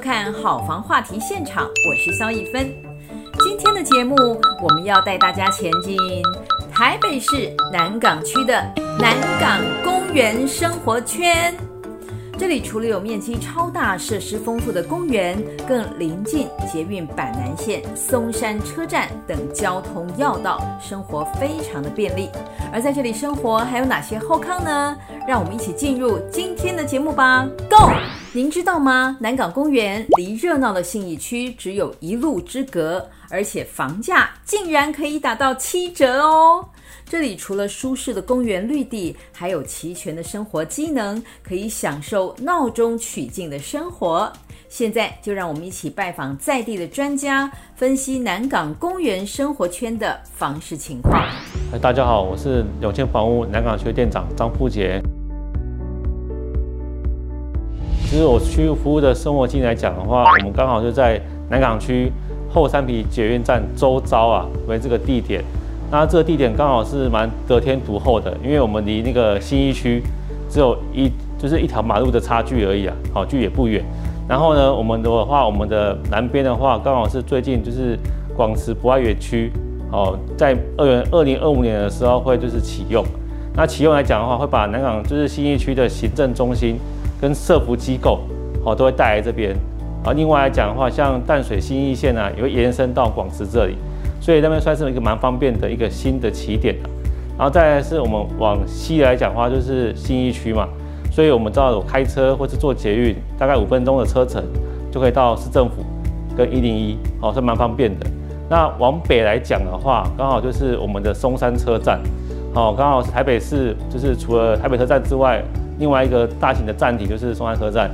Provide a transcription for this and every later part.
看好房话题现场，我是肖一芬。今天的节目，我们要带大家前进台北市南港区的南港公园生活圈。这里除了有面积超大、设施丰富的公园，更临近捷运板南线、松山车站等交通要道，生活非常的便利。而在这里生活还有哪些后康呢？让我们一起进入今天的节目吧，Go！您知道吗？南港公园离热闹的信义区只有一路之隔，而且房价竟然可以打到七折哦！这里除了舒适的公园绿地，还有齐全的生活机能，可以享受闹中取静的生活。现在就让我们一起拜访在地的专家，分析南港公园生活圈的房市情况。大家好，我是永庆房屋南港区店长张富杰。其实我区域服务的生活经验来讲的话，我们刚好就在南港区后山皮捷运站周遭啊，为这个地点。那这个地点刚好是蛮得天独厚的，因为我们离那个新义区只有一就是一条马路的差距而已啊，好，距也不远。然后呢，我们的话，我们的南边的话，刚好是最近就是广慈博爱园区，哦，在二元二零二五年的时候会就是启用。那启用来讲的话，会把南港就是新义区的行政中心跟社福机构，哦，都会带来这边。啊，另外来讲的话，像淡水新义线呢，也会延伸到广慈这里。所以那边算是一个蛮方便的一个新的起点，然后再来是我们往西来讲的话，就是信义区嘛，所以我们知道有开车或是坐捷运，大概五分钟的车程就可以到市政府跟一零一，哦，是蛮方便的。那往北来讲的话，刚好就是我们的松山车站，哦，刚好是台北市，就是除了台北车站之外，另外一个大型的站体就是松山车站。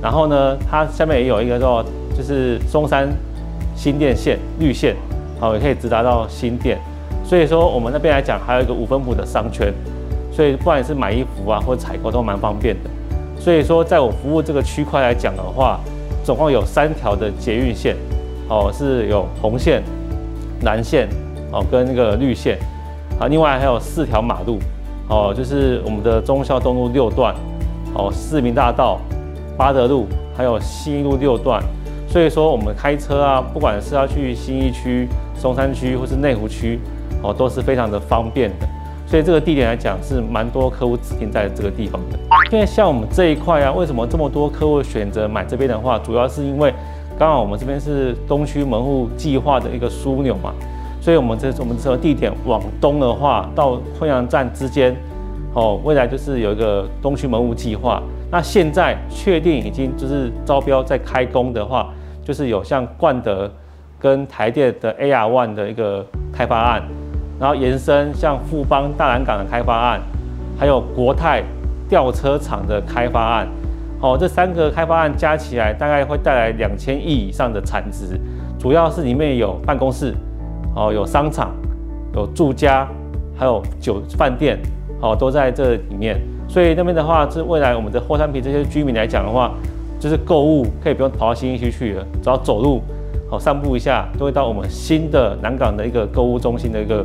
然后呢，它下面也有一个叫就是松山新店线绿线。好，也可以直达到新店，所以说我们那边来讲，还有一个五分埔的商圈，所以不管是买衣服啊或者采购都蛮方便的。所以说，在我服务这个区块来讲的话，总共有三条的捷运线，哦，是有红线、蓝线，哦，跟那个绿线，啊，另外还有四条马路，哦，就是我们的忠孝东路六段，哦，市民大道、八德路，还有西路六段。所以说，我们开车啊，不管是要去新义区、松山区或是内湖区，哦，都是非常的方便的。所以这个地点来讲，是蛮多客户指定在这个地方的。因为像我们这一块啊，为什么这么多客户选择买这边的话，主要是因为刚好我们这边是东区门户计划的一个枢纽嘛，所以我们这我们这个地点往东的话，到昆阳站之间，哦，未来就是有一个东区门户计划。那现在确定已经就是招标在开工的话，就是有像冠德跟台电的 AR One 的一个开发案，然后延伸像富邦大南港的开发案，还有国泰吊车厂的开发案，哦，这三个开发案加起来大概会带来两千亿以上的产值，主要是里面有办公室，哦，有商场，有住家，还有酒饭店，哦，都在这里面。所以那边的话，是未来我们的后山坪这些居民来讲的话，就是购物可以不用跑到新义区去了，只要走路好散步一下，就会到我们新的南港的一个购物中心的一个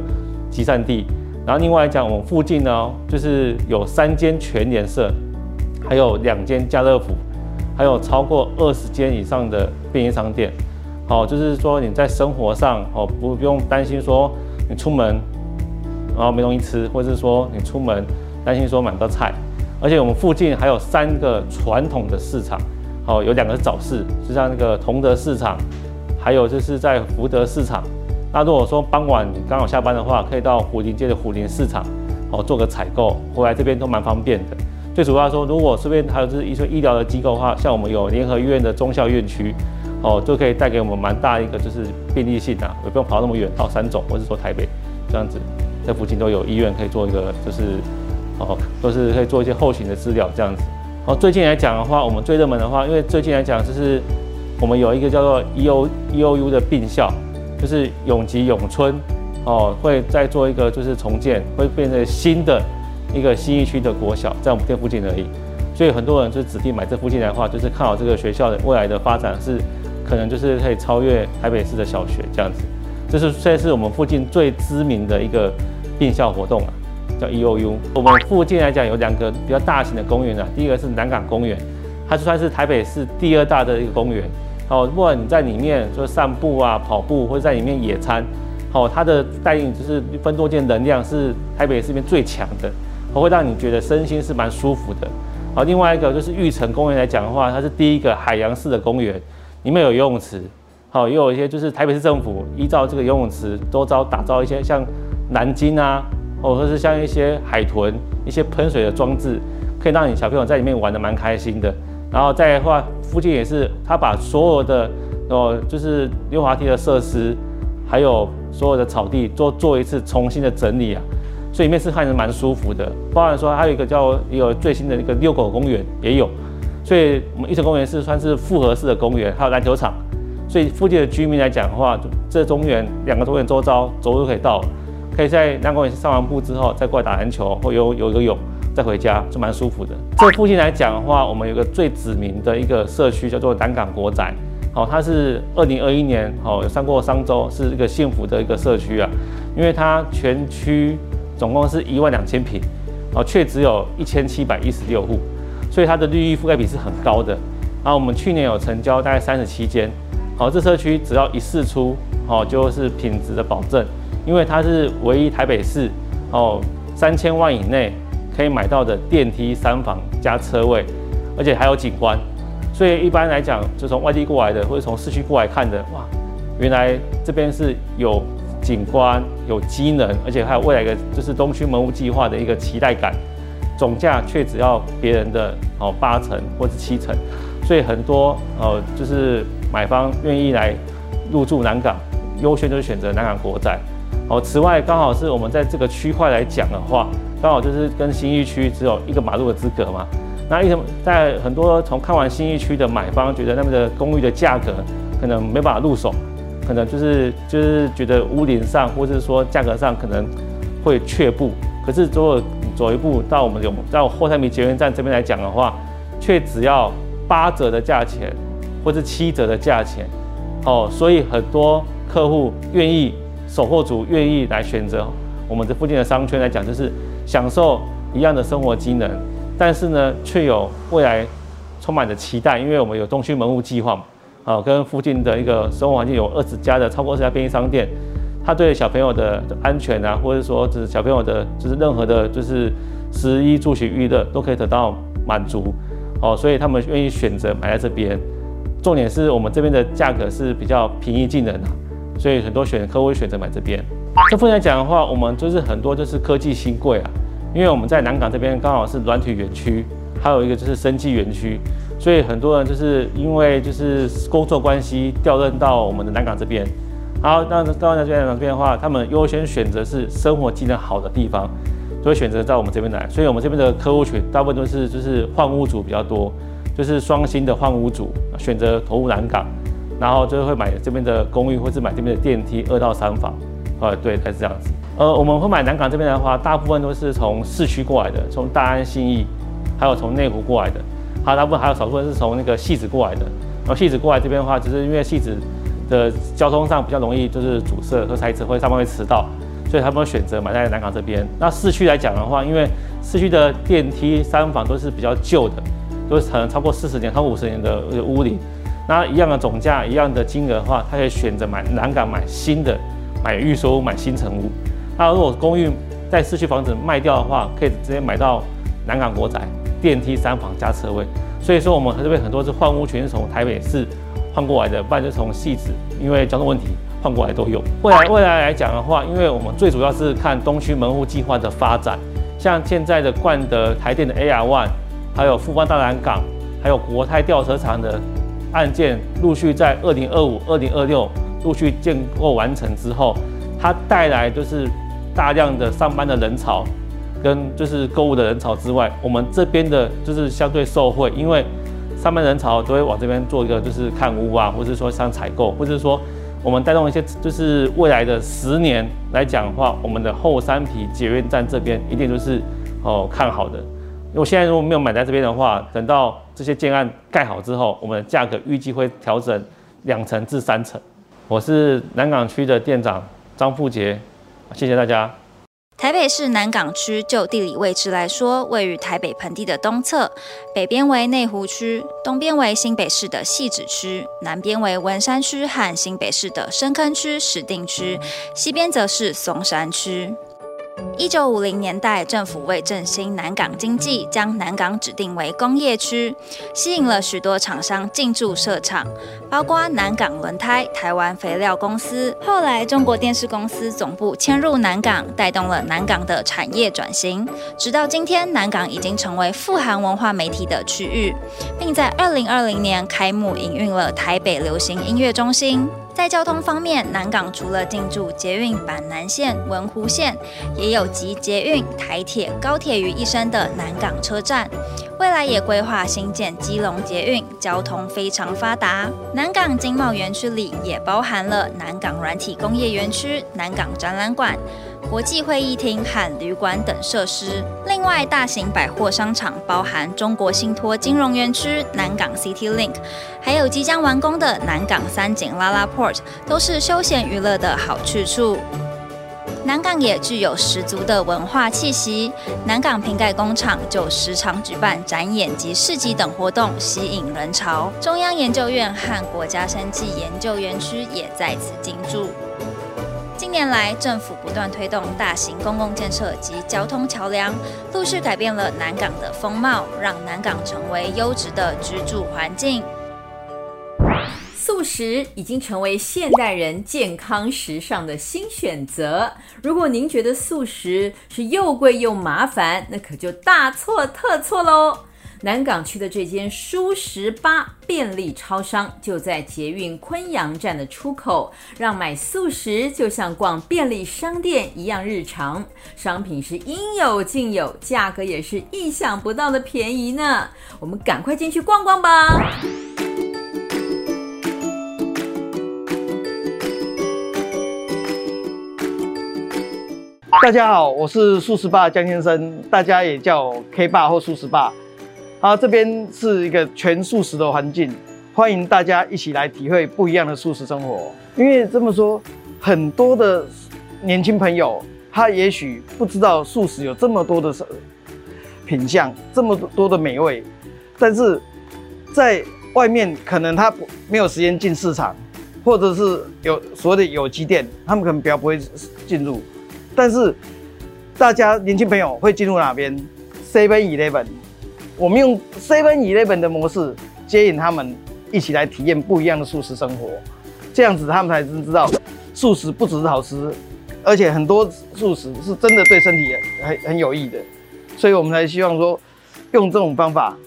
集散地。然后另外来讲，我们附近呢，就是有三间全联社，还有两间家乐福，还有超过二十间以上的便利商店。好，就是说你在生活上哦，不不用担心说你出门然后没东西吃，或者是说你出门。担心说买不到菜，而且我们附近还有三个传统的市场，好，有两个是早市，就像那个同德市场，还有就是在福德市场。那如果说傍晚你刚好下班的话，可以到虎林街的虎林市场，哦，做个采购，回来这边都蛮方便的。最主要说，如果这边还有就是一些医疗的机构的话，像我们有联合医院的中校院区，哦，就可以带给我们蛮大一个就是便利性啊，也不用跑那么远到三总或者说台北这样子，在附近都有医院可以做一个就是。哦，都是可以做一些后勤的资料这样子。哦，最近来讲的话，我们最热门的话，因为最近来讲就是我们有一个叫做 E O E O U 的并校，就是永吉永春，哦，会再做一个就是重建，会变成新的一个新一区的国小，在我们店附近而已。所以很多人就指定买这附近的话，就是看好这个学校的未来的发展是可能就是可以超越台北市的小学这样子。这是现在是我们附近最知名的一个并校活动啊。叫 E O U，我们附近来讲有两个比较大型的公园啊，第一个是南港公园，它就算是台北市第二大的一个公园。哦，不管你在里面就散步啊、跑步，或者在里面野餐，哦，它的带领就是分多件能量是台北市这边最强的，会让你觉得身心是蛮舒服的。好，另外一个就是玉成公园来讲的话，它是第一个海洋式的公园，里面有游泳池，好，也有一些就是台北市政府依照这个游泳池周遭打造一些像蓝鲸啊，或者是像一些海豚一些喷水的装置，可以让你小朋友在里面玩的蛮开心的。然后再的话，附近也是，他把所有的哦，就是溜滑梯的设施，还有所有的草地都做一次重新的整理啊，所以里面是看着蛮舒服的。包含说还有一个叫有最新的一个遛狗公园也有，所以我们一城公园是算是复合式的公园，还有篮球场。所以附近的居民来讲的话，这中园两个公园周遭走路可以到，可以在南公园上完步之后再过来打篮球或游游个泳。再回家就蛮舒服的。这附近来讲的话，我们有个最知名的一个社区叫做南港国宅，好，它是二零二一年好有上过商周，是一个幸福的一个社区啊。因为它全区总共是一万两千坪，哦，却只有一千七百一十六户，所以它的绿意覆盖比是很高的。然后我们去年有成交大概三十七间，好，这社区只要一试出，好，就是品质的保证，因为它是唯一台北市哦三千万以内。可以买到的电梯三房加车位，而且还有景观，所以一般来讲，就从外地过来的或者从市区过来看的，哇，原来这边是有景观、有机能，而且还有未来的就是东区门户计划的一个期待感，总价却只要别人的哦八成或者七成，所以很多呃就是买方愿意来入住南港，优先就是选择南港国宅。哦，此外刚好是我们在这个区块来讲的话。刚好就是跟新义区只有一个马路的资格嘛。那一什么在很多从看完新义区的买方觉得那边的公寓的价格可能没办法入手，可能就是就是觉得屋顶上或者是说价格上可能会却步。可是如果走一步到我们有在后山埤捷运站这边来讲的话，却只要八折的价钱或是七折的价钱。哦，所以很多客户愿意，首货主愿意来选择我们这附近的商圈来讲，就是。享受一样的生活机能，但是呢，却有未来充满着期待，因为我们有东区门户计划嘛，啊，跟附近的一个生活环境有二十家的超过二十家便利商店，它对小朋友的安全啊，或者说就是小朋友的，就是任何的，就是食衣住行娱乐都可以得到满足，哦，所以他们愿意选择买在这边。重点是我们这边的价格是比较平易近人啊，所以很多选客会选择买这边。这附近来讲的话，我们就是很多就是科技新贵啊。因为我们在南港这边刚好是软体园区，还有一个就是生技园区，所以很多人就是因为就是工作关系调任到我们的南港这边。好，那到那这边这边的话，他们优先选择是生活机能好的地方，就会选择在我们这边来。所以我们这边的客户群大部分都是就是换屋主比较多，就是双薪的换屋主选择投入南港，然后就会买这边的公寓或是买这边的电梯二到三房。呃，对，还是这样子。呃，我们会买南港这边的话，大部分都是从市区过来的，从大安、信义，还有从内湖过来的。还有大部分还有少部分是从那个戏子过来的。然后戏子过来这边的话，只是因为戏子的交通上比较容易，就是阻塞和塞车，会上班会迟到，所以他们会选择买在南港这边。那市区来讲的话，因为市区的电梯三房都是比较旧的，都是可能超过四十年、超过五十年的屋里。那一样的总价、一样的金额的话，他可以选择买南港买新的。买预售屋，买新成屋。那如果公寓在市区房子卖掉的话，可以直接买到南港国宅，电梯三房加车位。所以说我们这边很多是换屋全是从台北市换过来的，不然就从汐止，因为交通问题换过来都有。未来未来来讲的话，因为我们最主要是看东区门户计划的发展，像现在的冠德台电的 AR One，还有富邦大南港，还有国泰吊车厂的案件，陆续在二零二五、二零二六。陆续建构完成之后，它带来就是大量的上班的人潮，跟就是购物的人潮之外，我们这边的就是相对受惠，因为上班人潮都会往这边做一个就是看屋啊，或者说像采购，或者说我们带动一些就是未来的十年来讲的话，我们的后山皮捷运站这边一定都是哦看好的。因为现在如果没有买在这边的话，等到这些建案盖好之后，我们的价格预计会调整两成至三成。我是南港区的店长张富杰，谢谢大家。台北市南港区就地理位置来说，位于台北盆地的东侧，北边为内湖区，东边为新北市的汐止区，南边为文山区和新北市的深坑区、石定区，西边则是松山区。一九五零年代，政府为振兴南港经济，将南港指定为工业区，吸引了许多厂商进驻设厂，包括南港轮胎、台湾肥料公司。后来，中国电视公司总部迁入南港，带动了南港的产业转型。直到今天，南港已经成为富含文化媒体的区域，并在二零二零年开幕营运了台北流行音乐中心。在交通方面，南港除了进驻捷运板南线、文湖线，也有集捷运、台铁、高铁于一身的南港车站。未来也规划新建基隆捷运，交通非常发达。南港经贸园区里也包含了南港软体工业园区、南港展览馆。国际会议厅和旅馆等设施，另外大型百货商场包含中国信托金融园区、南港 City Link，还有即将完工的南港三井 LaLaport，都是休闲娱乐的好去处。南港也具有十足的文化气息，南港瓶盖工厂就时常举办展演及市集等活动，吸引人潮。中央研究院和国家生技研究园区也在此进驻。近年来，政府不断推动大型公共建设及交通桥梁，陆续改变了南港的风貌，让南港成为优质的居住环境。素食已经成为现代人健康时尚的新选择。如果您觉得素食是又贵又麻烦，那可就大错特错喽。南港区的这间蔬食吧便利超商就在捷运昆阳站的出口，让买素食就像逛便利商店一样日常。商品是应有尽有，价格也是意想不到的便宜呢。我们赶快进去逛逛吧。大家好，我是素食吧江先生，大家也叫 K 爸或素食吧。好，这边是一个全素食的环境，欢迎大家一起来体会不一样的素食生活。因为这么说，很多的年轻朋友他也许不知道素食有这么多的品相，这么多的美味，但是在外面可能他不没有时间进市场，或者是有所谓的有机店，他们可能比较不会进入。但是大家年轻朋友会进入哪边？Seven Eleven。我们用 Seven Eleven 的模式接引他们一起来体验不一样的素食生活，这样子他们才真知道素食不只是好吃，而且很多素食是真的对身体很很有益的，所以我们才希望说用这种方法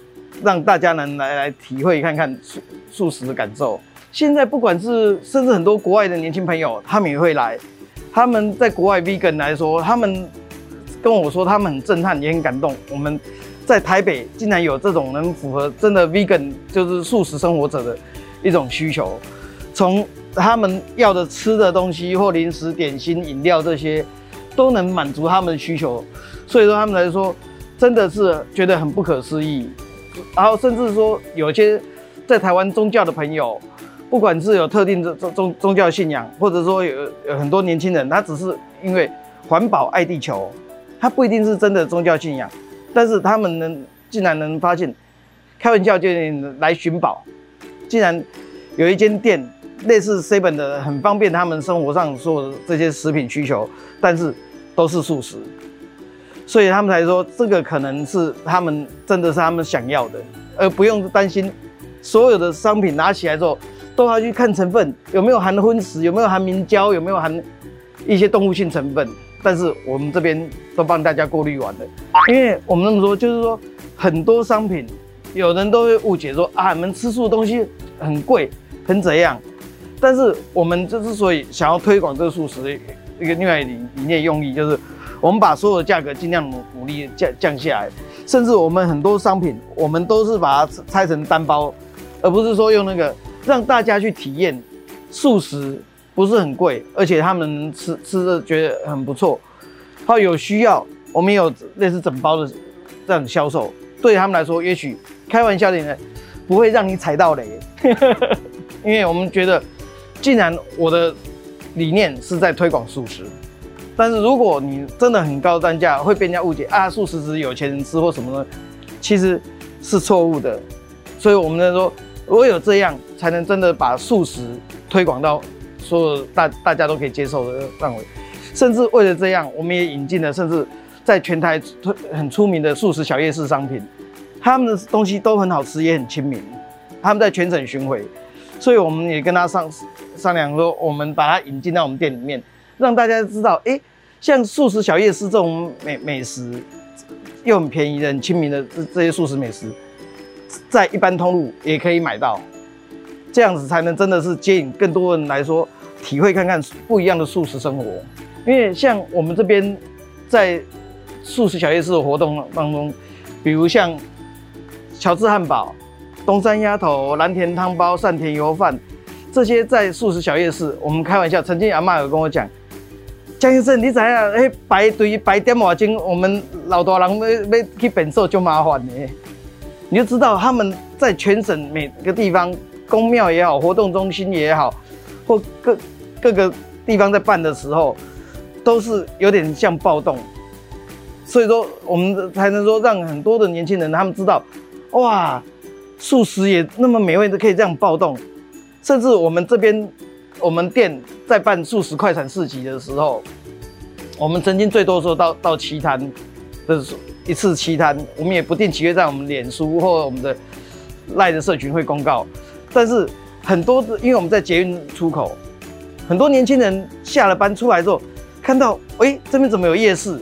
让大家能来来体会看看素素食的感受。现在不管是甚至很多国外的年轻朋友，他们也会来，他们在国外 Vegan 来说，他们跟我说他们很震撼，也很感动。我们。在台北竟然有这种能符合真的 vegan 就是素食生活者的一种需求，从他们要的吃的东西或零食、点心、饮料这些都能满足他们的需求，所以说他们来说真的是觉得很不可思议。然后甚至说有些在台湾宗教的朋友，不管是有特定的宗宗宗教信仰，或者说有有很多年轻人，他只是因为环保爱地球，他不一定是真的宗教信仰。但是他们能竟然能发现，开玩笑就来寻宝，竟然有一间店类似 seven 的，很方便他们生活上所有的这些食品需求，但是都是素食，所以他们才说这个可能是他们真的是他们想要的，而不用担心所有的商品拿起来之后都要去看成分有没有含荤食，有没有含明胶，有没有含一些动物性成分。但是我们这边都帮大家过滤完了，因为我们那么说，就是说很多商品，有人都会误解说啊，你们吃素的东西很贵，很怎样？但是我们这之所以想要推广这个素食的一个另外理理念用意，就是我们把所有的价格尽量努努力降降下来，甚至我们很多商品，我们都是把它拆成单包，而不是说用那个让大家去体验素食。不是很贵，而且他们吃吃的觉得很不错。好，有需要，我们有类似整包的这样销售，对他们来说，也许开玩笑点呢，不会让你踩到雷。因为我们觉得，既然我的理念是在推广素食，但是如果你真的很高单价，会被人家误解啊，素食只是有钱人吃或什么的？其实是错误的。所以我们在说，唯有这样才能真的把素食推广到所有大大家都可以接受的范围。甚至为了这样，我们也引进了甚至在全台很出名的素食小夜市商品，他们的东西都很好吃，也很亲民。他们在全省巡回，所以我们也跟他商商量说，我们把它引进到我们店里面。让大家知道，哎、像素食小夜市这种美美食，又很便宜的、很亲民的这这些素食美食，在一般通路也可以买到，这样子才能真的是吸引更多人来说，体会看看不一样的素食生活。因为像我们这边在素食小夜市的活动当中，比如像乔治汉堡、东山鸭头、蓝田汤包、善田油饭，这些在素食小夜市，我们开玩笑，曾经阿嬷有跟我讲。江先生，你知啊？哎，排队排点外钟，我们老多人要要去变瘦就麻烦呢。你就知道他们在全省每个地方，公庙也好，活动中心也好，或各各个地方在办的时候，都是有点像暴动。所以说，我们才能说让很多的年轻人他们知道，哇，素食也那么美味，都可以这样暴动。甚至我们这边。我们店在办素食快闪市集的时候，我们曾经最多的时候到到七摊的一次七摊，我们也不定期会在我们脸书或我们的赖的社群会公告。但是很多，因为我们在捷运出口，很多年轻人下了班出来之后，看到哎这边怎么有夜市？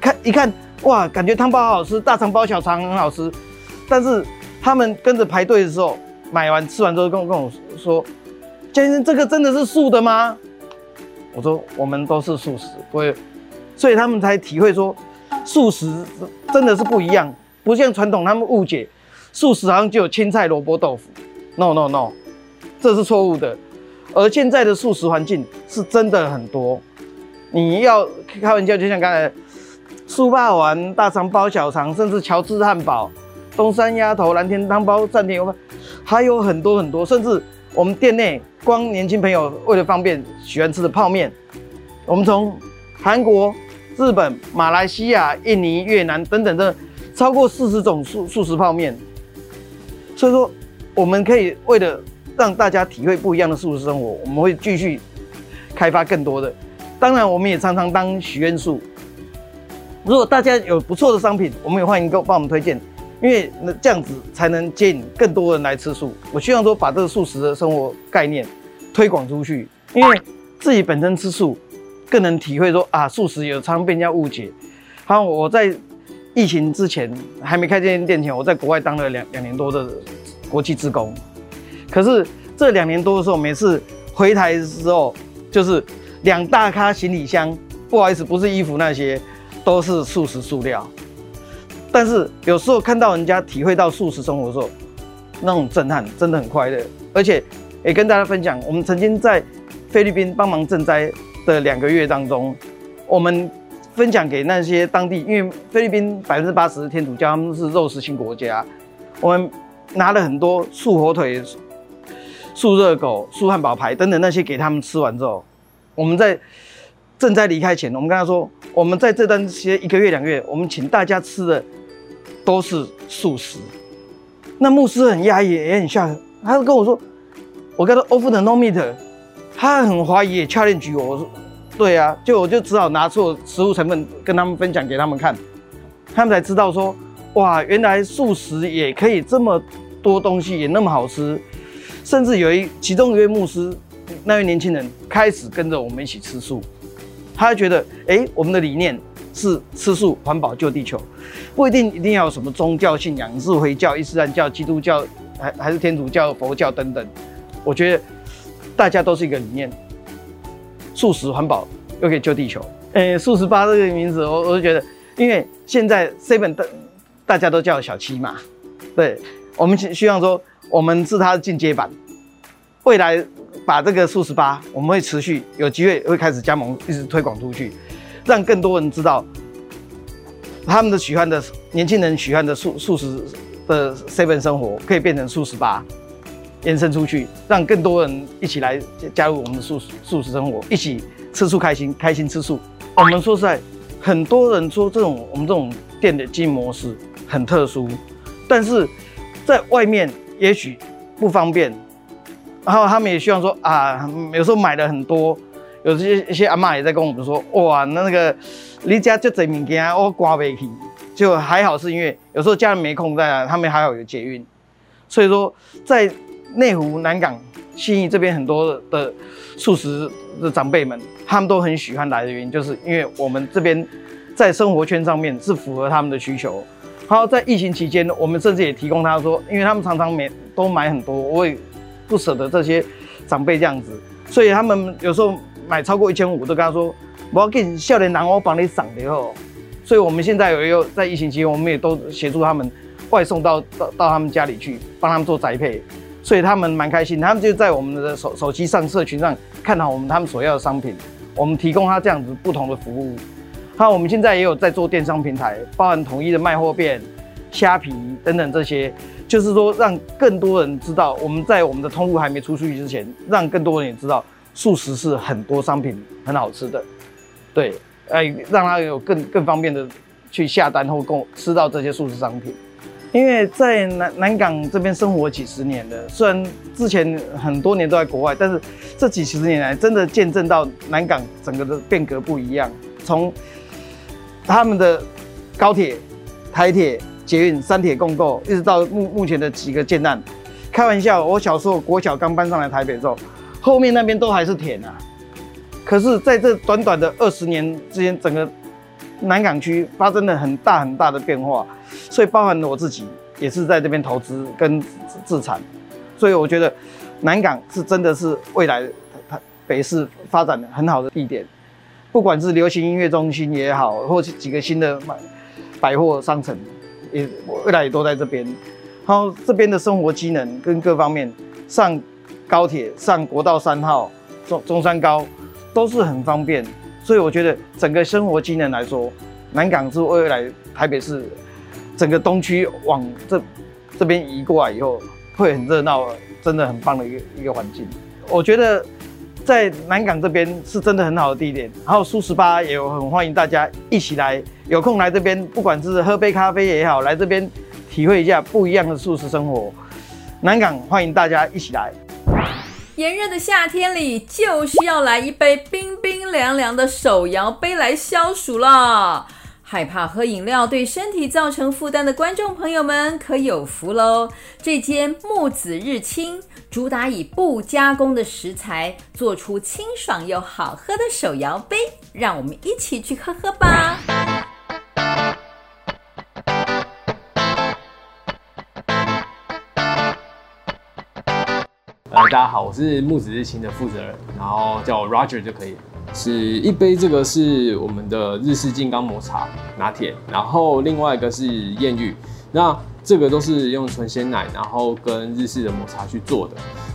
看一看哇，感觉汤包好好吃，大肠包小肠很好吃。但是他们跟着排队的时候，买完吃完之后跟我跟我说。先生，这个真的是素的吗？我说我们都是素食，不会，所以他们才体会说，素食真的是不一样，不像传统他们误解，素食好像就有青菜、萝卜、豆腐。No No No，这是错误的。而现在的素食环境是真的很多，你要开玩笑，就像刚才素霸王、大肠包小肠，甚至乔治汉堡、东山鸭头、蓝天汤包、善田油饭，还有很多很多，甚至。我们店内光年轻朋友为了方便喜欢吃的泡面，我们从韩国、日本、马来西亚、印尼、越南等等的超过四十种素素食泡面。所以说，我们可以为了让大家体会不一样的素食生活，我们会继续开发更多的。当然，我们也常常当许愿树。如果大家有不错的商品，我们也欢迎给帮我们推荐。因为那这样子才能吸引更多人来吃素。我希望说把这个素食的生活概念推广出去，因为自己本身吃素，更能体会说啊，素食有常被人家误解。好，我在疫情之前还没开这间店前，我在国外当了两两年多的国际职工。可是这两年多的时候，每次回台的时候，就是两大咖行李箱，不好意思，不是衣服那些，都是素食塑料。但是有时候看到人家体会到素食生活的时候，那种震撼真的很快乐。而且也跟大家分享，我们曾经在菲律宾帮忙赈灾的两个月当中，我们分享给那些当地，因为菲律宾百分之八十的天主教，他们是肉食性国家，我们拿了很多素火腿、素热狗、素汉堡排等等那些给他们吃完之后，我们在正在离开前，我们跟他说，我们在这段时间一个月两个月，我们请大家吃的。都是素食，那牧师很压抑，也很吓，他就跟我说，我跟他说 off the no meat，他很怀疑，也 challenge 我，我说，对啊，就我就只好拿出食物成分跟他们分享给他们看，他们才知道说，哇，原来素食也可以这么多东西，也那么好吃，甚至有一其中一位牧师，那位年轻人开始跟着我们一起吃素，他觉得，哎、我们的理念。是吃素、环保、救地球，不一定一定要有什么宗教信仰，是回教、伊斯兰教、基督教，还还是天主教、佛教等等。我觉得大家都是一个理念，素食、环保又可以救地球。哎、素食吧这个名字，我我就觉得，因为现在 seven 大大家都叫小七嘛，对，我们希希望说，我们是它的进阶版，未来把这个素食吧，我们会持续有机会会开始加盟，一直推广出去。让更多人知道，他们的喜欢的年轻人喜欢的素素食的 seven 生活，可以变成素食吧。延伸出去，让更多人一起来加入我们的素素食生活，一起吃素开心，开心吃素。我们说实在，很多人说这种我们这种店的经营模式很特殊，但是在外面也许不方便，然后他们也希望说啊，有时候买了很多，有些一些阿嬷也在跟我们说，哇，那那个你家就这物件我挂不起，就还好是因为有时候家人没空在啊，他们还好有捷运，所以说在。内湖南港新义这边很多的素食的长辈们，他们都很喜欢来的原因，就是因为我们这边在生活圈上面是符合他们的需求。好在疫情期间，我们甚至也提供他说，因为他们常常买都买很多，我也不舍得这些长辈这样子，所以他们有时候买超过一千五，都跟他说，我要给你笑脸男，我帮你赏的哦。所以我们现在有一个在疫情期间，我们也都协助他们外送到到到他们家里去，帮他们做宅配。所以他们蛮开心，他们就在我们的手手机上、社群上看到我们他们所要的商品，我们提供他这样子不同的服务。那，我们现在也有在做电商平台，包含统一的卖货店、虾皮等等这些，就是说让更多人知道，我们在我们的通路还没出去之前，让更多人也知道素食是很多商品很好吃的。对，哎，让他有更更方便的去下单或购吃到这些素食商品。因为在南南港这边生活几十年了，虽然之前很多年都在国外，但是这几十年来真的见证到南港整个的变革不一样。从他们的高铁、台铁、捷运三铁共构，一直到目目前的几个建案。开玩笑，我小时候国小刚搬上来台北之后，后面那边都还是田啊。可是在这短短的二十年之间，整个南港区发生了很大很大的变化。所以包含了我自己也是在这边投资跟自产，所以我觉得南港是真的是未来台北市发展的很好的地点，不管是流行音乐中心也好，或是几个新的百货商城，也未来也都在这边。然后这边的生活机能跟各方面，上高铁、上国道三号、中中山高都是很方便，所以我觉得整个生活机能来说，南港是未来台北市。整个东区往这这边移过来以后，会很热闹，真的很棒的一个一个环境。我觉得在南港这边是真的很好的地点，然后素食吧也很欢迎大家一起来，有空来这边，不管是喝杯咖啡也好，来这边体会一下不一样的素食生活。南港欢迎大家一起来。炎热的夏天里，就是要来一杯冰冰凉凉的手摇杯来消暑了。害怕喝饮料对身体造成负担的观众朋友们可有福喽！这间木子日清主打以不加工的食材做出清爽又好喝的手摇杯，让我们一起去喝喝吧。呃，大家好，我是木子日清的负责人，然后叫我 Roger 就可以。是一杯，这个是我们的日式金刚抹茶拿铁，然后另外一个是艳遇，那这个都是用纯鲜奶，然后跟日式的抹茶去做的。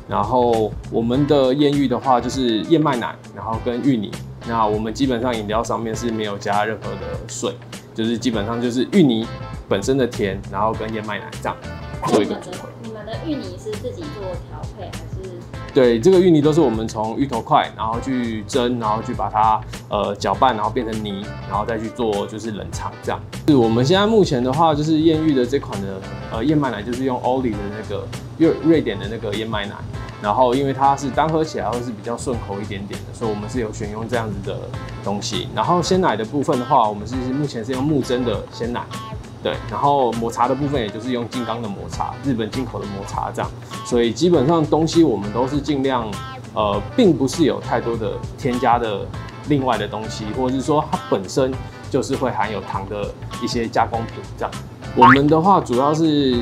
然后我们的艳遇的话就是燕麦奶，然后跟芋泥。那我们基本上饮料上面是没有加任何的水，就是基本上就是芋泥本身的甜，然后跟燕麦奶这样做一个组合。你们的芋泥是自己做调？对，这个芋泥都是我们从芋头块，然后去蒸，然后去把它呃搅拌，然后变成泥，然后再去做就是冷藏这样。是我们现在目前的话，就是艳遇的这款的呃燕麦奶，就是用欧里的那个瑞瑞典的那个燕麦奶，然后因为它是单喝起来会是比较顺口一点点的，所以我们是有选用这样子的东西。然后鲜奶的部分的话，我们是目前是用木蒸的鲜奶。对，然后抹茶的部分也就是用金刚的抹茶，日本进口的抹茶这样，所以基本上东西我们都是尽量，呃，并不是有太多的添加的另外的东西，或者是说它本身就是会含有糖的一些加工品这样。我们的话主要是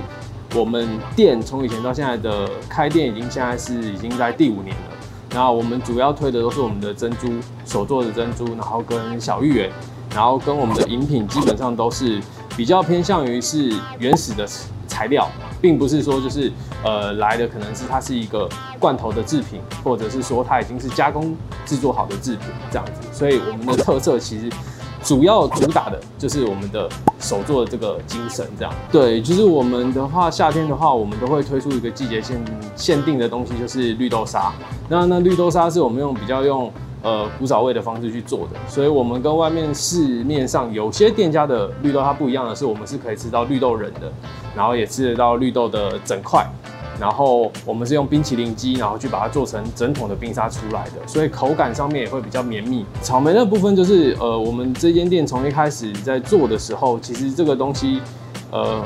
我们店从以前到现在的开店已经现在是已经在第五年了，然后我们主要推的都是我们的珍珠手做的珍珠，然后跟小芋圆，然后跟我们的饮品基本上都是。比较偏向于是原始的材料，并不是说就是呃来的可能是它是一个罐头的制品，或者是说它已经是加工制作好的制品这样子。所以我们的特色其实主要主打的就是我们的手做的这个精神，这样。对，就是我们的话，夏天的话，我们都会推出一个季节限限定的东西，就是绿豆沙。那那绿豆沙是我们用比较用呃古早味的方式去做的，所以我们跟外面市面上有些店家的绿豆它不一样的是，我们是可以吃到绿豆仁的，然后也吃得到绿豆的整块。然后我们是用冰淇淋机，然后去把它做成整桶的冰沙出来的，所以口感上面也会比较绵密。草莓的部分就是，呃，我们这间店从一开始在做的时候，其实这个东西，呃，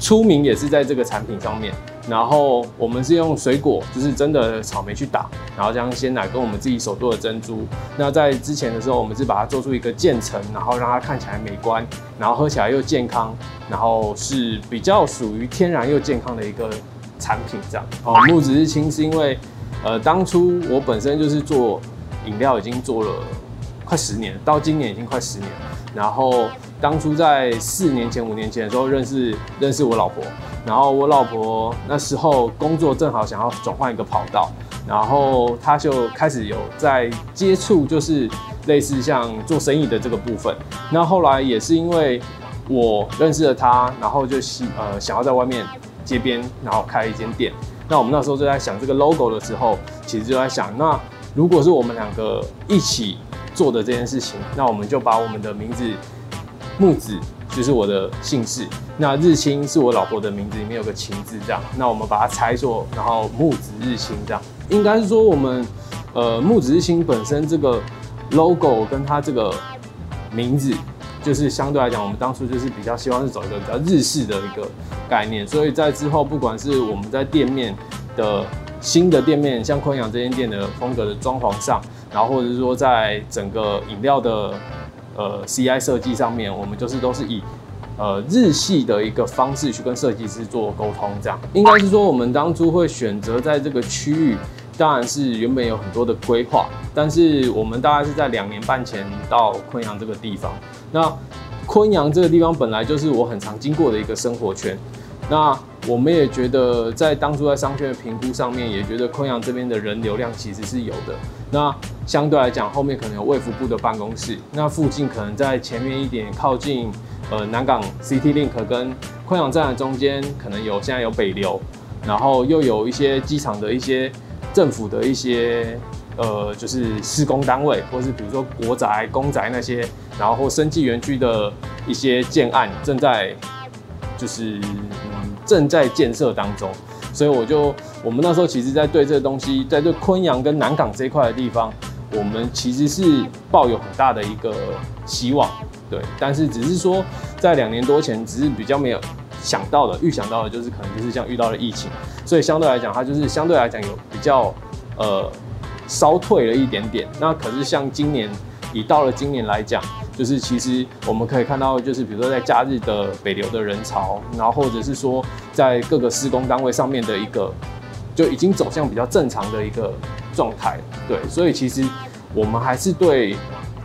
出名也是在这个产品上面。然后我们是用水果，就是真的草莓去打，然后将鲜奶跟我们自己手做的珍珠。那在之前的时候，我们是把它做出一个渐层，然后让它看起来美观，然后喝起来又健康，然后是比较属于天然又健康的一个。产品这样哦，木子日清是因为，呃，当初我本身就是做饮料，已经做了快十年，到今年已经快十年。然后当初在四年前、五年前的时候认识认识我老婆，然后我老婆那时候工作正好想要转换一个跑道，然后她就开始有在接触，就是类似像做生意的这个部分。那后来也是因为我认识了她，然后就希呃想要在外面。街边，然后开一间店。那我们那时候就在想这个 logo 的时候，其实就在想，那如果是我们两个一起做的这件事情，那我们就把我们的名字木子就是我的姓氏，那日清是我老婆的名字，里面有个晴字这样。那我们把它拆作，然后木子日清这样。应该是说我们呃木子日清本身这个 logo 跟它这个名字。就是相对来讲，我们当初就是比较希望是走一个比较日式的一个概念，所以在之后，不管是我们在店面的新的店面，像昆阳这间店的风格的装潢上，然后或者是说在整个饮料的呃 CI 设计上面，我们就是都是以呃日系的一个方式去跟设计师做沟通，这样应该是说我们当初会选择在这个区域。当然是原本有很多的规划，但是我们大概是在两年半前到昆阳这个地方。那昆阳这个地方本来就是我很常经过的一个生活圈。那我们也觉得，在当初在商圈的评估上面，也觉得昆阳这边的人流量其实是有的。那相对来讲，后面可能有卫福部的办公室，那附近可能在前面一点，靠近呃南港 CT Link 跟昆阳站的中间，可能有现在有北流，然后又有一些机场的一些。政府的一些呃，就是施工单位，或是比如说国宅、公宅那些，然后或生技园区的一些建案正在就是嗯正在建设当中，所以我就我们那时候其实在对这个东西，在对昆阳跟南港这一块的地方，我们其实是抱有很大的一个希望，对，但是只是说在两年多前，只是比较没有。想到的、预想到的，就是可能就是像遇到了疫情，所以相对来讲，它就是相对来讲有比较呃稍退了一点点。那可是像今年，以到了今年来讲，就是其实我们可以看到，就是比如说在假日的北流的人潮，然后或者是说在各个施工单位上面的一个，就已经走向比较正常的一个状态。对，所以其实我们还是对。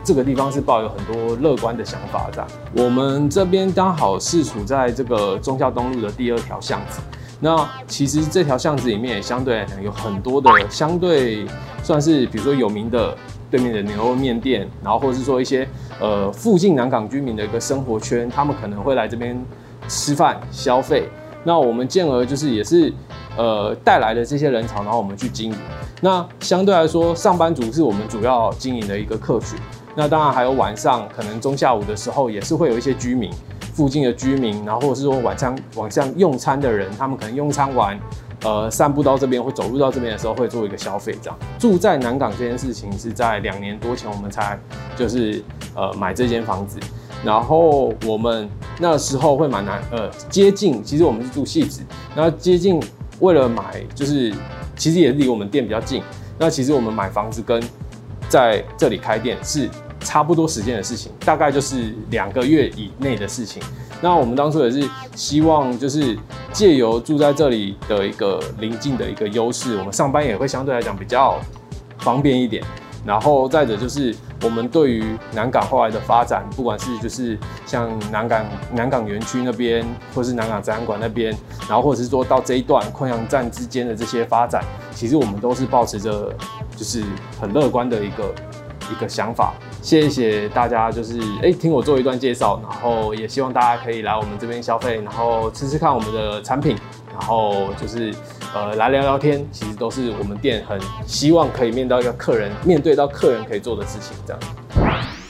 这个地方是抱有很多乐观的想法的。我们这边刚好是处在这个中孝东路的第二条巷子。那其实这条巷子里面也相对来讲有很多的相对算是，比如说有名的对面的牛肉面店，然后或者是说一些呃附近南港居民的一个生活圈，他们可能会来这边吃饭消费。那我们进而就是也是呃带来的这些人潮，然后我们去经营。那相对来说，上班族是我们主要经营的一个客群。那当然还有晚上，可能中下午的时候也是会有一些居民，附近的居民，然后或者是说晚上晚上用餐的人，他们可能用餐完，呃，散步到这边或走路到这边的时候会做一个消费这样。住在南港这件事情是在两年多前我们才就是呃买这间房子，然后我们那时候会蛮难呃接近，其实我们是住戏子，那接近为了买就是其实也是离我们店比较近，那其实我们买房子跟在这里开店是差不多时间的事情，大概就是两个月以内的事情。那我们当初也是希望，就是借由住在这里的一个邻近的一个优势，我们上班也会相对来讲比较方便一点。然后再者就是，我们对于南港后来的发展，不管是就是像南港南港园区那边，或是南港展览馆那边，然后或者是说到这一段昆阳站之间的这些发展，其实我们都是保持着。就是很乐观的一个一个想法，谢谢大家，就是哎、听我做一段介绍，然后也希望大家可以来我们这边消费，然后吃吃看我们的产品，然后就是呃来聊聊天，其实都是我们店很希望可以面到一个客人，面对到客人可以做的事情，这样。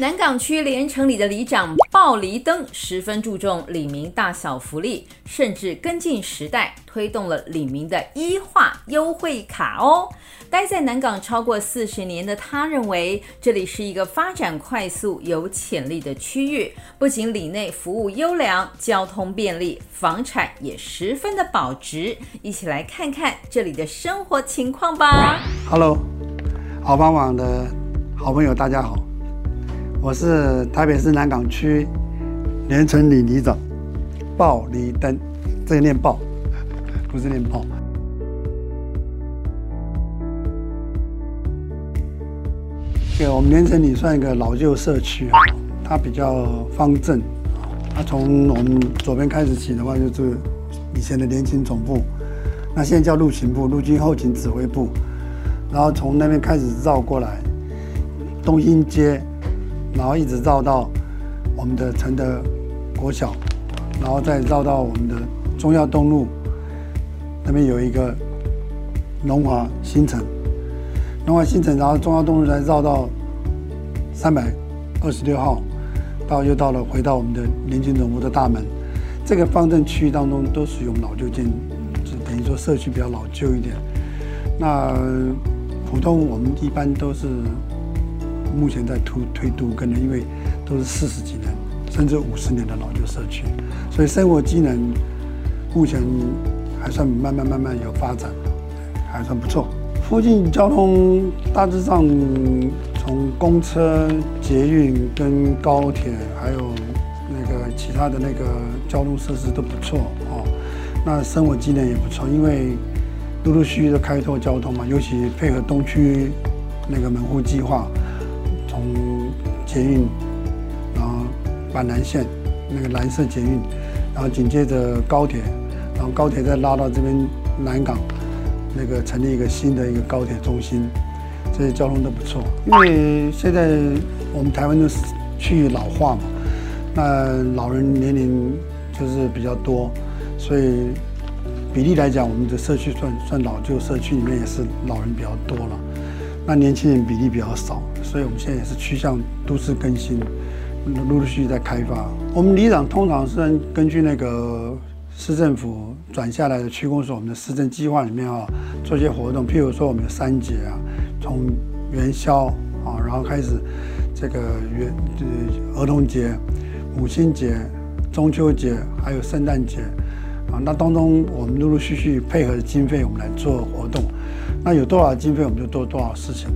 南港区连城里的里长鲍黎登十分注重里民大小福利，甚至跟进时代，推动了里民的一化优惠卡哦。待在南港超过四十年的他认为，这里是一个发展快速、有潜力的区域。不仅里内服务优良、交通便利，房产也十分的保值。一起来看看这里的生活情况吧。Hello，好帮网的好朋友，大家好。我是台北市南港区连城里里长鲍李登，这个念鲍，不是念炮。对，我们连城里算一个老旧社区啊，它比较方正。它从我们左边开始起的话，就是以前的联勤总部，那现在叫陆勤部，陆军后勤指挥部。然后从那边开始绕过来，东兴街。然后一直绕到我们的承德国小，然后再绕到我们的中药东路那边有一个龙华新城，龙华新城，然后中药东路再绕到三百二十六号，到又到了回到我们的联勤总部的大门。这个方正区域当中都属于老旧建，就等于说社区比较老旧一点。那普通我们一般都是。目前在推推都更的，因为都是四十几年甚至五十年的老旧社区，所以生活机能目前还算慢慢慢慢有发展，还算不错。附近交通大致上从公车、捷运跟高铁，还有那个其他的那个交通设施都不错哦。那生活机能也不错，因为陆陆续续的开拓交通嘛，尤其配合东区那个门户计划。从捷运，然后板南线那个蓝色捷运，然后紧接着高铁，然后高铁再拉到这边南港，那个成立一个新的一个高铁中心，这些交通都不错。因为现在我们台湾的区域老化嘛，那老人年龄就是比较多，所以比例来讲，我们的社区算算老旧社区里面也是老人比较多了，那年轻人比例比较少。所以我们现在也是趋向都市更新，陆陆续续在开发。我们里长通常是根据那个市政府转下来的区公所，我们的市政计划里面啊，做一些活动。譬如说我们的三节啊，从元宵啊，然后开始这个元呃儿童节、母亲节、中秋节，还有圣诞节啊。那当中我们陆陆续续配合经费，我们来做活动。那有多少经费，我们就做多少事情。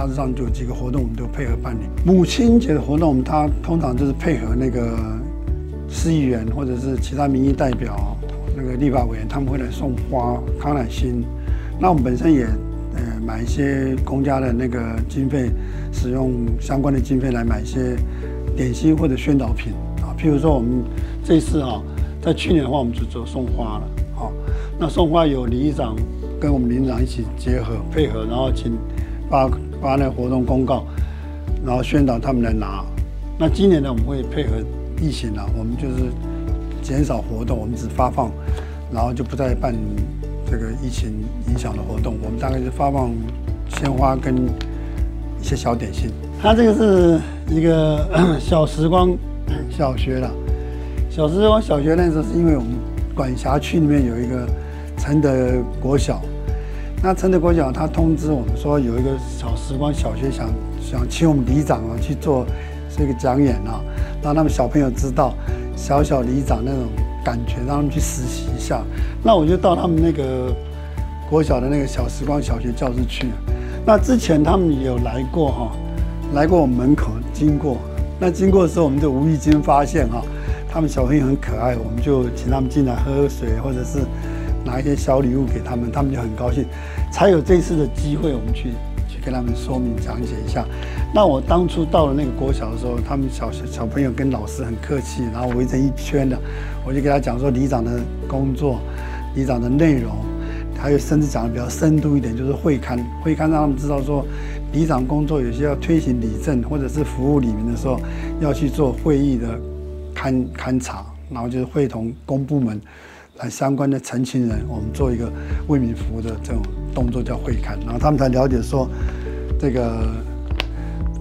大致上就有几个活动，我们都配合办理。母亲节的活动，我们它通常就是配合那个市议员或者是其他民意代表，那个立法委员，他们会来送花、康乃馨。那我们本身也呃买一些公家的那个经费，使用相关的经费来买一些点心或者宣导品啊。譬如说我们这次啊，在去年的话，我们就做送花了。好，那送花有李议长跟我们林长一起结合配合，然后请发。发那活动公告，然后宣导他们来拿。那今年呢，我们会配合疫情呢，我们就是减少活动，我们只发放，然后就不再办这个疫情影响的活动。我们大概是发放鲜花跟一些小点心。它这个是一个 小时光小学了。小时光小学那时候是因为我们管辖区里面有一个承德国小。那承德国小他通知我们说有一个小时光小学想想请我们里长啊去做这个讲演啊，让他们小朋友知道小小里长那种感觉，让他们去实习一下。那我就到他们那个国小的那个小时光小学教室去。那之前他们有来过哈，来过我们门口经过。那经过的时候，我们就无意间发现哈，他们小朋友很可爱，我们就请他们进来喝喝水，或者是。拿一些小礼物给他们，他们就很高兴，才有这次的机会，我们去去跟他们说明讲解一下。那我当初到了那个国小的时候，他们小小朋友跟老师很客气，然后围成一圈的，我就给他讲说里长的工作、里长的内容，还有甚至讲的比较深度一点，就是会勘，会勘让他们知道说里长工作有些要推行里政或者是服务里面的时候，要去做会议的勘勘察，然后就是会同公部门来相关的陈情人，我们做一个为民服务的这种动作叫会勘，然后他们才了解说这个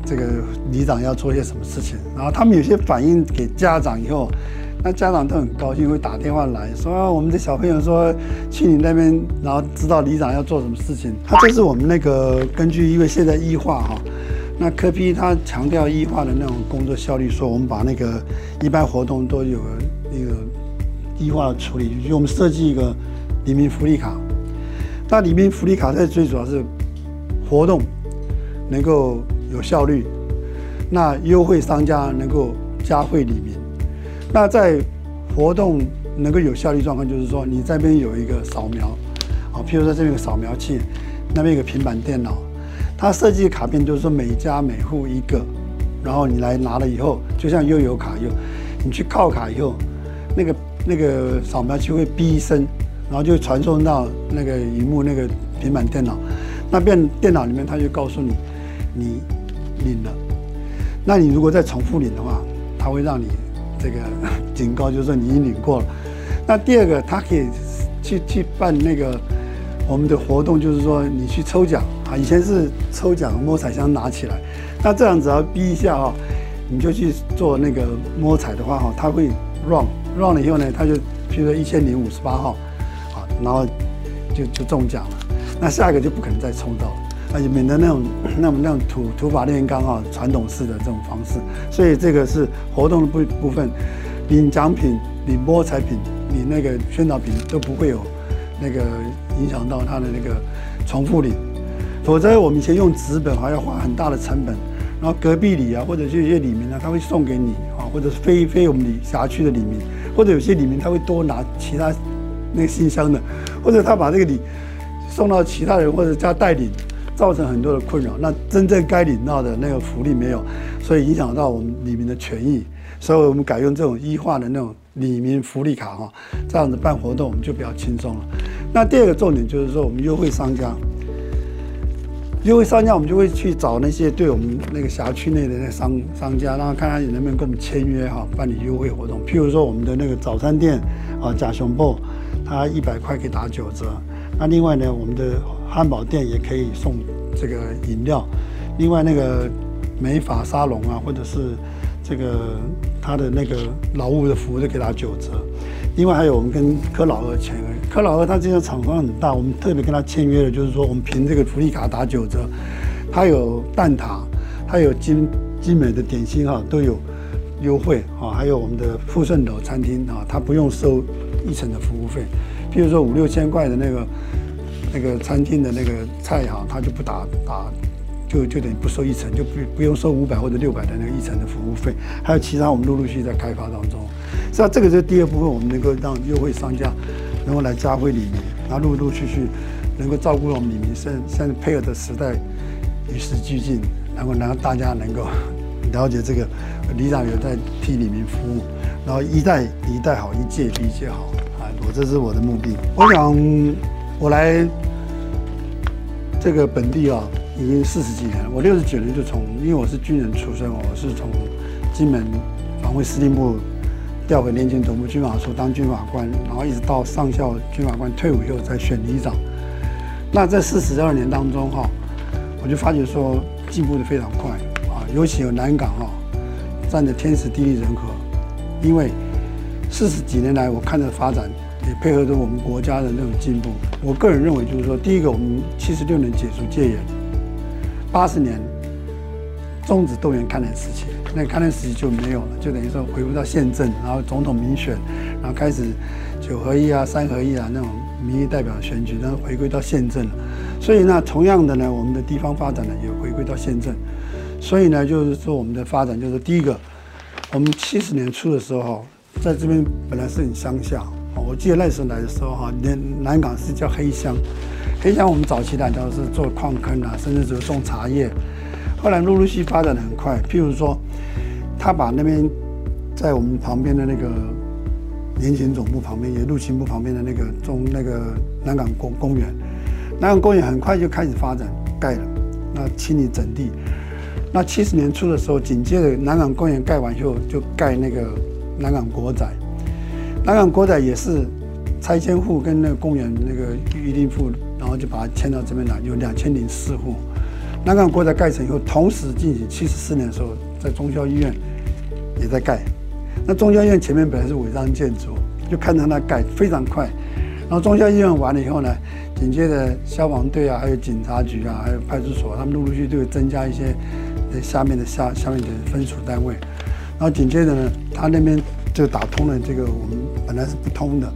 这个里长要做些什么事情，然后他们有些反映给家长以后。那家长都很高兴，会打电话来说、：“我们的小朋友说去你那边，然后知道里长要做什么事情。”他这是我们那个根据，因为现在 E 化哈，那科批他强调 E 化的那种工作效率，说我们把那个一般活动都有 E 化处理，就我们设计一个里面福利卡。那里面福利卡在最主要是活动能够有效率，那优惠商家能够加惠里面。那在活动能够有效率状况，就是说你这边有一个扫描，啊，譬如说这边有扫描器，那边有个平板电脑，它设计卡片就是说每家每户一个，然后你来拿了以后，就像悠游卡一样，你去靠卡以后，那个那个扫描器会哔一声，然后就传送到那个荧幕那个平板电脑，那边电脑里面它就告诉你你领了，那你如果再重复领的话，它会让你。这个警告就是说你已经领过了。那第二个，他可以去去办那个我们的活动，就是说你去抽奖啊。以前是抽奖摸彩箱拿起来，那这样只要逼一下哈，你就去做那个摸彩的话哈，它会 run 中了以后呢，他就譬如说一千零五十八号好，然后就就中奖了。那下一个就不可能再抽到了。而且免得那种 那种那种土土法炼钢啊，传统式的这种方式，所以这个是活动的部部分，领奖品、领摸彩品、领那个宣导品都不会有那个影响到他的那个重复领，否则我们以前用纸本还要花很大的成本，然后隔壁里啊或者就一些里面呢，他会送给你啊，或者是非非我们里辖区的里面，或者有些里面他会多拿其他那个信箱的，或者他把这个礼送到其他人或者加代领。造成很多的困扰，那真正该领到的那个福利没有，所以影响到我们里面的权益，所以我们改用这种 E 化的那种里面福利卡哈，这样子办活动我们就比较轻松了。那第二个重点就是说，我们优惠商家，优惠商家我们就会去找那些对我们那个辖区内的那商商家，然后看他能不能跟我们签约哈，办理优惠活动。譬如说我们的那个早餐店啊，甲熊布，它一百块可以打九折。那另外呢，我们的汉堡店也可以送这个饮料，另外那个美发沙龙啊，或者是这个他的那个劳务的服务，就给他九折。另外还有我们跟柯老二签约，柯老二他这个厂房很大，我们特别跟他签约的，就是说我们凭这个福利卡打九折，他有蛋挞，他有精精美的点心哈，都有优惠啊，还有我们的富顺楼餐厅啊，他不用收一成的服务费，譬如说五六千块的那个。那个餐厅的那个菜哈，他就不打打，就就等于不收一成，就不不用收五百或者六百的那个一成的服务费。还有其他我们陆陆续续在开发当中。实际上这个是第二部分，我们能够让优惠商家能够来嘉惠里民，然后陆陆续续能够照顾我们里民，现现在配合的时代与时俱进，然后让大家能够了解这个李长有在替李明服务，然后一代一代好，一届比一届好啊！我这是我的目的，我想。我来这个本地啊，已经四十几年了。我六十九年就从，因为我是军人出身，我是从金门防卫司令部调回联勤总部军法处当军法官，然后一直到上校军法官退伍以后才选里长。那这四十二年当中哈，我就发觉说进步的非常快啊，尤其有南港啊，占着天时地利人和。因为四十几年来我看着发展。也配合着我们国家的那种进步，我个人认为就是说，第一个，我们七十六年解除戒严，八十年终止动员戡乱时期，那戡乱时期就没有了，就等于说回归到宪政，然后总统民选，然后开始九合一啊、三合一啊那种民意代表选举，然后回归到宪政了。所以呢，同样的呢，我们的地方发展呢也回归到宪政。所以呢，就是说我们的发展就是第一个，我们七十年初的时候，在这边本来是很乡下。我记得那时候来的时候哈，连南港是叫黑乡，黑乡我们早期来都是做矿坑啊，甚至就是种茶叶。后来陆陆续续发展的很快，譬如说，他把那边在我们旁边的那个联勤总部旁边，也陆勤部旁边的那个中那个南港公公园，南港公园很快就开始发展盖了，那清理整地。那七十年初的时候，紧接着南港公园盖完以后，就盖那个南港国宅。南港国宅也是拆迁户跟那个公园那个预定户，然后就把它迁到这边来，有两千零四户。南港国宅盖成以后，同时进行七十四年的时候，在忠孝医院也在盖。那中交医院前面本来是违章建筑，就看到它盖非常快。然后忠孝医院完了以后呢，紧接着消防队啊，还有警察局啊，还有派出所，他们陆陆续续都会增加一些在下面的下下面的分属单位。然后紧接着呢，他那边就打通了这个我们本来是不通的，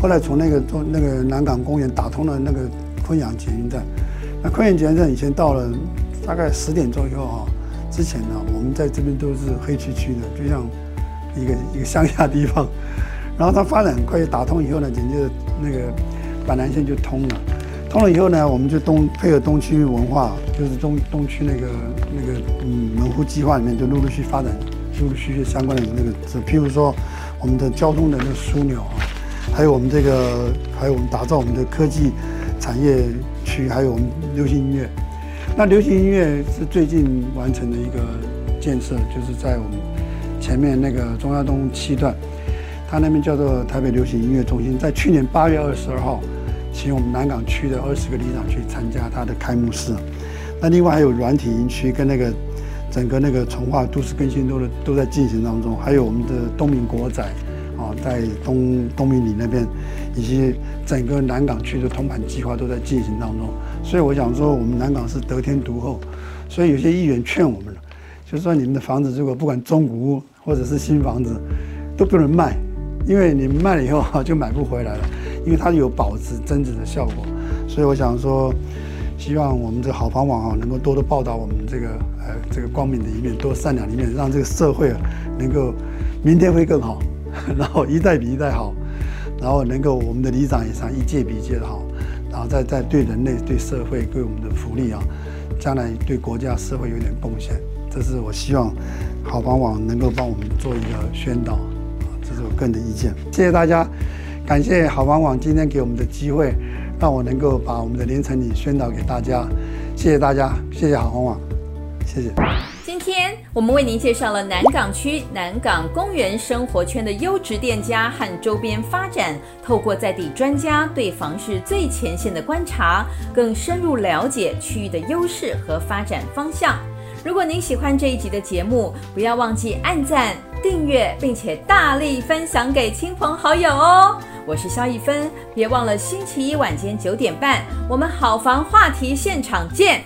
后来从那个中那个南港公园打通了那个昆阳捷运站。那昆阳捷运站以前到了大概十点钟以后啊，之前呢，我们在这边都是黑黢黢的，就像一个一个乡下地方。然后它发展很快，打通以后呢，紧接着那个板南线就通了。通了以后呢，我们就东配合东区文化，就是东东区那个那个嗯门户计划里面，就陆陆续续发展，陆陆续续相关的那个，就譬如说我们的交通的那个枢纽啊，还有我们这个，还有我们打造我们的科技产业区，还有我们流行音乐。那流行音乐是最近完成的一个建设，就是在我们前面那个中央东七段。它那边叫做台北流行音乐中心，在去年八月二十二号，请我们南港区的二十个里长去参加它的开幕式。那另外还有软体营区跟那个整个那个从化都市更新都都在进行当中，还有我们的东明国宅在东东明里那边，以及整个南港区的通盘计划都在进行当中。所以我想说，我们南港是得天独厚，所以有些议员劝我们了，就是说你们的房子如果不管中古屋或者是新房子，都不能卖。因为你卖了以后就买不回来了，因为它有保值增值的效果，所以我想说，希望我们这好房网啊能够多多报道我们这个呃这个光明的一面，多善良的一面，让这个社会啊能够明天会更好，然后一代比一代好，然后能够我们的里长也上一届比一届的好，然后再再对人类、对社会、对我们的福利啊，将来对国家社会有点贡献，这是我希望好房网能够帮我们做一个宣导。这是我个人的意见，谢谢大家，感谢好房网今天给我们的机会，让我能够把我们的连城里宣导给大家，谢谢大家，谢谢好房网，谢谢。今天我们为您介绍了南港区南港公园生活圈的优质店家和周边发展，透过在地专家对房市最前线的观察，更深入了解区域的优势和发展方向。如果您喜欢这一集的节目，不要忘记按赞、订阅，并且大力分享给亲朋好友哦。我是肖一芬，别忘了星期一晚间九点半，我们好房话题现场见。